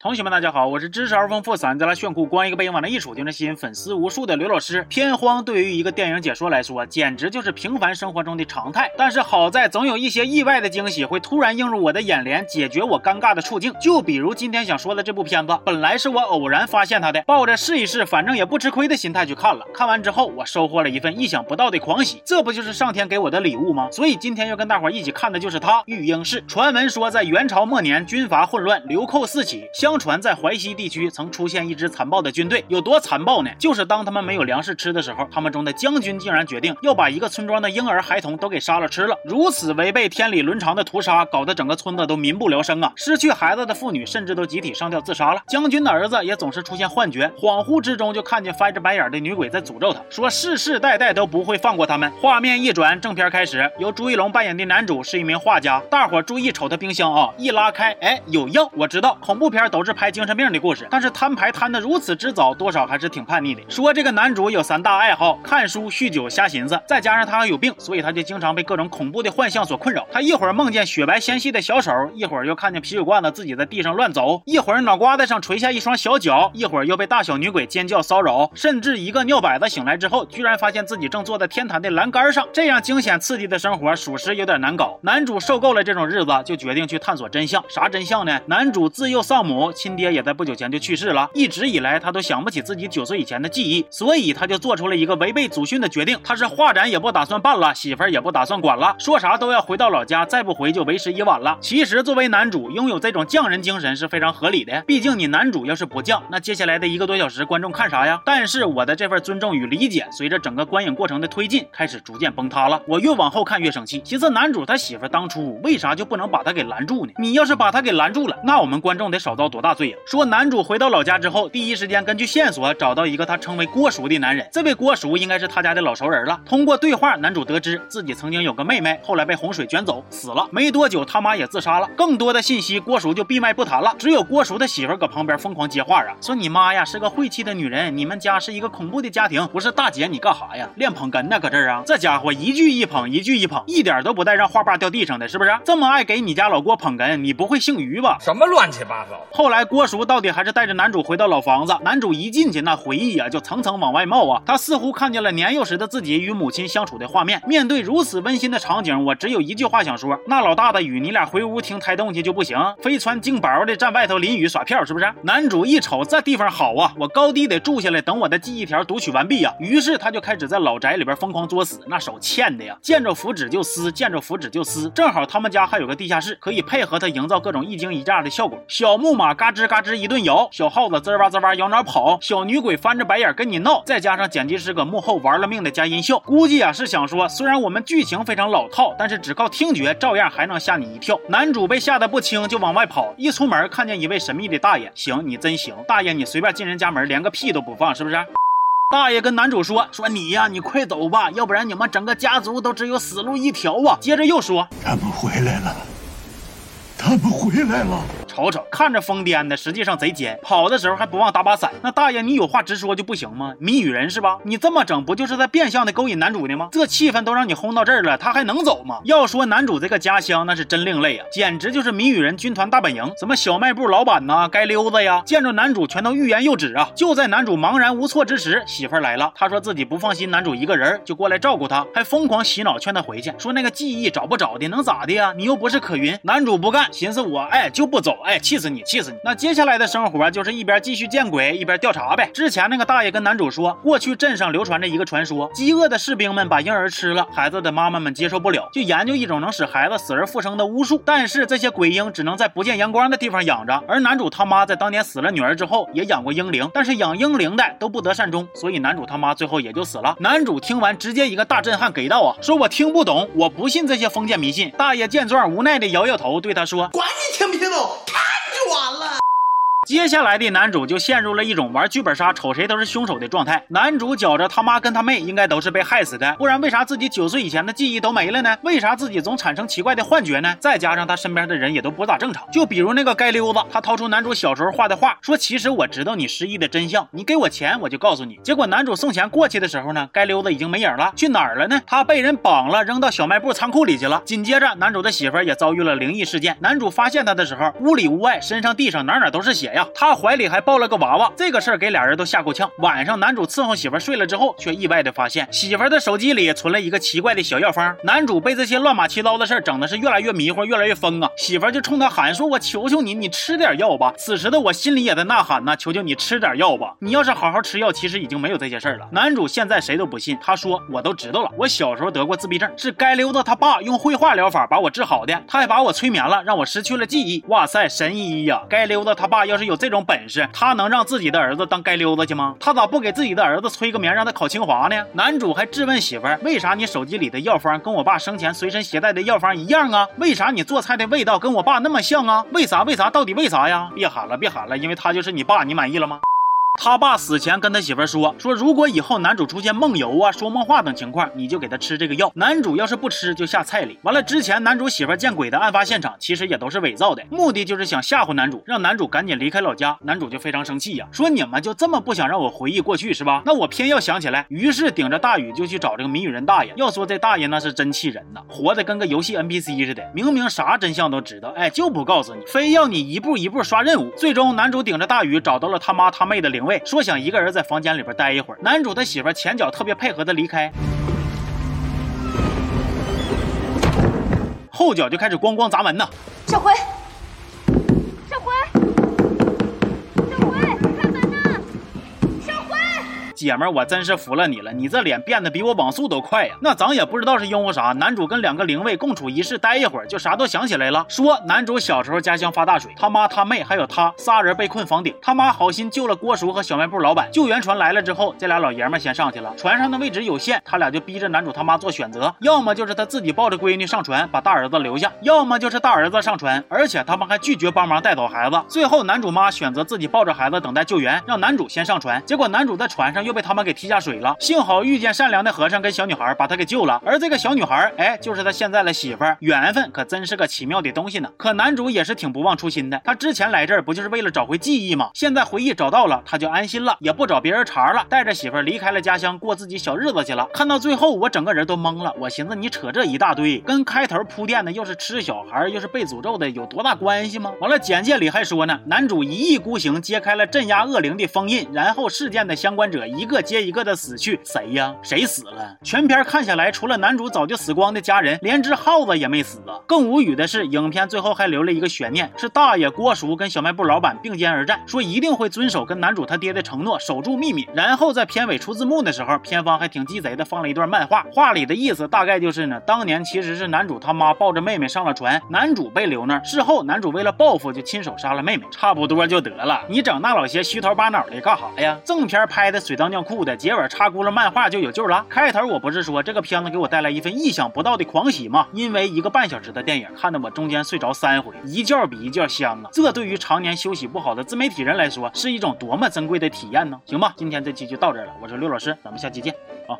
同学们，大家好，我是知识而丰富、嗓子来炫酷、光一个背影往那一杵就能吸引粉丝无数的刘老师。片荒对于一个电影解说来说，简直就是平凡生活中的常态。但是好在总有一些意外的惊喜会突然映入我的眼帘，解决我尴尬的处境。就比如今天想说的这部片子，本来是我偶然发现它的，抱着试一试，反正也不吃亏的心态去看了。看完之后，我收获了一份意想不到的狂喜，这不就是上天给我的礼物吗？所以今天要跟大伙一起看的就是它——育婴室。传闻说，在元朝末年，军阀混乱，流寇四起，相传在淮西。地区曾出现一支残暴的军队，有多残暴呢？就是当他们没有粮食吃的时候，他们中的将军竟然决定要把一个村庄的婴儿孩童都给杀了吃了。如此违背天理伦常的屠杀，搞得整个村子都民不聊生啊！失去孩子的妇女甚至都集体上吊自杀了。将军的儿子也总是出现幻觉，恍惚之中就看见翻着白眼的女鬼在诅咒他，说世世代代都不会放过他们。画面一转，正片开始，由朱一龙扮演的男主是一名画家。大伙注意瞅他冰箱啊，一拉开，哎，有药。我知道恐怖片都是拍精神病的。故事，但是摊牌摊的如此之早，多少还是挺叛逆的。说这个男主有三大爱好：看书、酗酒、瞎寻思，再加上他还有病，所以他就经常被各种恐怖的幻象所困扰。他一会儿梦见雪白纤细的小手，一会儿又看见啤酒罐子自己在地上乱走，一会儿脑瓜子上垂下一双小脚，一会儿又被大小女鬼尖叫骚扰，甚至一个尿摆子醒来之后，居然发现自己正坐在天坛的栏杆上。这样惊险刺激的生活，属实有点难搞。男主受够了这种日子，就决定去探索真相。啥真相呢？男主自幼丧母，亲爹也在不久前就去世了。一直以来，他都想不起自己九岁以前的记忆，所以他就做出了一个违背祖训的决定。他是画展也不打算办了，媳妇儿也不打算管了，说啥都要回到老家，再不回就为时已晚了。其实，作为男主，拥有这种匠人精神是非常合理的。毕竟你男主要是不犟，那接下来的一个多小时，观众看啥呀？但是我的这份尊重与理解，随着整个观影过程的推进，开始逐渐崩塌了。我越往后看越生气，寻思男主他媳妇当初为啥就不能把他给拦住呢？你要是把他给拦住了，那我们观众得少遭多大罪呀？说男主回到老家之后。第一时间根据线索找到一个他称为郭叔的男人，这位郭叔应该是他家的老熟人了。通过对话，男主得知自己曾经有个妹妹，后来被洪水卷走死了。没多久，他妈也自杀了。更多的信息，郭叔就闭麦不谈了。只有郭叔的媳妇搁旁边疯狂接话啊，说你妈呀是个晦气的女人，你们家是一个恐怖的家庭。不是大姐，你干啥呀？练捧哏呢？搁这儿啊？这家伙一句一捧，一句一捧，一点都不带让话把掉地上的，是不是？这么爱给你家老郭捧哏，你不会姓于吧？什么乱七八糟？后后来郭叔到底还是带着男主回到老房子。男主一进去，那回忆啊就层层往外冒啊。他似乎看见了年幼时的自己与母亲相处的画面。面对如此温馨的场景，我只有一句话想说：那老大的雨，你俩回屋听胎动去就不行，非穿净薄的站外头淋雨耍票，是不是？男主一瞅这地方好啊，我高低得住下来，等我的记忆条读取完毕呀。于是他就开始在老宅里边疯狂作死，那手欠的呀，见着符纸就撕，见着符纸就撕。正好他们家还有个地下室，可以配合他营造各种一惊一乍的效果。小木马嘎吱嘎吱一顿摇，小耗子滋哇滋哇摇哪跑，小女。鬼翻着白眼跟你闹，再加上剪辑师搁幕后玩了命的加音效，估计啊是想说，虽然我们剧情非常老套，但是只靠听觉照样还能吓你一跳。男主被吓得不轻，就往外跑，一出门看见一位神秘的大爷，行，你真行，大爷你随便进人家门，连个屁都不放，是不是？大爷跟男主说说你呀，你快走吧，要不然你们整个家族都只有死路一条啊。接着又说，他们回来了，他们回来了。瞅瞅，看着疯癫的，实际上贼尖。跑的时候还不忘打把伞。那大爷，你有话直说就不行吗？谜语人是吧？你这么整，不就是在变相的勾引男主呢吗？这气氛都让你轰到这儿了，他还能走吗？要说男主这个家乡，那是真另类啊，简直就是谜语人军团大本营。什么小卖部老板呐，街溜子呀，见着男主全都欲言又止啊。就在男主茫然无措之时，媳妇儿来了。他说自己不放心男主一个人，就过来照顾他，还疯狂洗脑劝他回去，说那个记忆找不着的，能咋的呀？你又不是可云。男主不干，寻思我哎就不走，哎气死你，气死你。那接下来的生活就是一边继续见鬼，一边调查呗。之前那个大爷跟男主说，过去镇上流传着一个传说，饥饿的士兵们把婴儿吃了，孩子的妈妈们接受不了，就研究一种能使孩子死而复生的巫术。但是这些鬼婴只能在不见阳光的地方养着。而男主他妈在当年死了女儿之后，也养过婴灵，但是养婴灵的都不得善终，所以男主他妈最后也就死了。男主听完直接一个大震撼给到啊，说我听不懂，我不信这些封建迷信。大爷见状无奈的摇摇头，对他说，管你听不听懂，接下来的男主就陷入了一种玩剧本杀，瞅谁都是凶手的状态。男主觉着他妈跟他妹应该都是被害死的，不然为啥自己九岁以前的记忆都没了呢？为啥自己总产生奇怪的幻觉呢？再加上他身边的人也都不咋正常，就比如那个街溜子，他掏出男主小时候画的画，说其实我知道你失忆的真相，你给我钱我就告诉你。结果男主送钱过去的时候呢，街溜子已经没影了，去哪儿了呢？他被人绑了，扔到小卖部仓库里去了。紧接着，男主的媳妇也遭遇了灵异事件。男主发现他的时候，屋里屋外、身上地上哪哪都是血呀。呀，他怀里还抱了个娃娃。这个事儿给俩人都吓够呛。晚上男主伺候媳妇睡了之后，却意外的发现媳妇的手机里存了一个奇怪的小药方。男主被这些乱码七糟的事儿整的是越来越迷糊，越来越疯啊！媳妇就冲他喊说：“我求求你，你吃点药吧。”此时的我心里也在呐喊呢：“求求你吃点药吧！你要是好好吃药，其实已经没有这些事儿了。”男主现在谁都不信，他说：“我都知道了，我小时候得过自闭症，是该溜达他爸用绘画疗法把我治好的，他还把我催眠了，让我失去了记忆。哇塞，神医呀！该溜达他爸要是有这种本事，他能让自己的儿子当街溜子去吗？他咋不给自己的儿子催个眠，让他考清华呢？”男主还质问媳妇儿：“为啥你手机里的药方跟我爸生前随身携带的药方一样啊？为啥你做菜的味道跟我爸那么像啊？为啥？为啥？到底为啥呀？别喊了，别喊了，因为他就是你爸，你满意了吗？”他爸死前跟他媳妇说说，如果以后男主出现梦游啊、说梦话等情况，你就给他吃这个药。男主要是不吃，就下菜里。完了之前男主媳妇见鬼的案发现场，其实也都是伪造的，目的就是想吓唬男主，让男主赶紧离开老家。男主就非常生气呀，说你们就这么不想让我回忆过去是吧？那我偏要想起来。于是顶着大雨就去找这个谜语人大爷。要说这大爷那是真气人呐，活的跟个游戏 NPC 似的，明明啥真相都知道，哎，就不告诉你，非要你一步一步刷任务。最终男主顶着大雨找到了他妈他妹的灵说想一个人。在房间里边待一会儿，男主的媳妇前脚特别配合的离开，后脚就开始咣咣砸门呢。小辉。姐们儿，我真是服了你了，你这脸变得比我网速都快呀！那咱也不知道是因为啥，男主跟两个灵位共处一室待一会儿，就啥都想起来了。说男主小时候家乡发大水，他妈他妹还有他仨人被困房顶，他妈好心救了郭叔和小卖部老板。救援船来了之后，这俩老爷们先上去了，船上的位置有限，他俩就逼着男主他妈做选择，要么就是他自己抱着闺女上船把大儿子留下，要么就是大儿子上船，而且他们还拒绝帮忙带走孩子。最后男主妈选择自己抱着孩子等待救援，让男主先上船。结果男主在船上。又被他们给踢下水了，幸好遇见善良的和尚跟小女孩，把他给救了。而这个小女孩，哎，就是他现在的媳妇儿。缘分可真是个奇妙的东西呢。可男主也是挺不忘初心的，他之前来这儿不就是为了找回记忆吗？现在回忆找到了，他就安心了，也不找别人茬了，带着媳妇儿离开了家乡，过自己小日子去了。看到最后，我整个人都懵了。我寻思你扯这一大堆，跟开头铺垫的又是吃小孩，又是被诅咒的，有多大关系吗？完了，简介里还说呢，男主一意孤行，揭开了镇压恶灵的封印，然后事件的相关者。一一个接一个的死去，谁呀？谁死了？全片看下来，除了男主早就死光的家人，连只耗子也没死啊！更无语的是，影片最后还留了一个悬念，是大爷郭叔跟小卖部老板并肩而战，说一定会遵守跟男主他爹的承诺，守住秘密。然后在片尾出字幕的时候，片方还挺鸡贼的放了一段漫画，画里的意思大概就是呢，当年其实是男主他妈抱着妹妹上了船，男主被留那儿，事后男主为了报复就亲手杀了妹妹，差不多就得了。你整那老些虚头巴脑的干啥呀？正片拍的水当。尿裤的结尾插轱辘漫画就有救了。开头我不是说这个片子给我带来一份意想不到的狂喜吗？因为一个半小时的电影，看得我中间睡着三回，一觉比一觉香啊！这对于常年休息不好的自媒体人来说，是一种多么珍贵的体验呢？行吧，今天这期就到这了，我是刘老师，咱们下期见啊。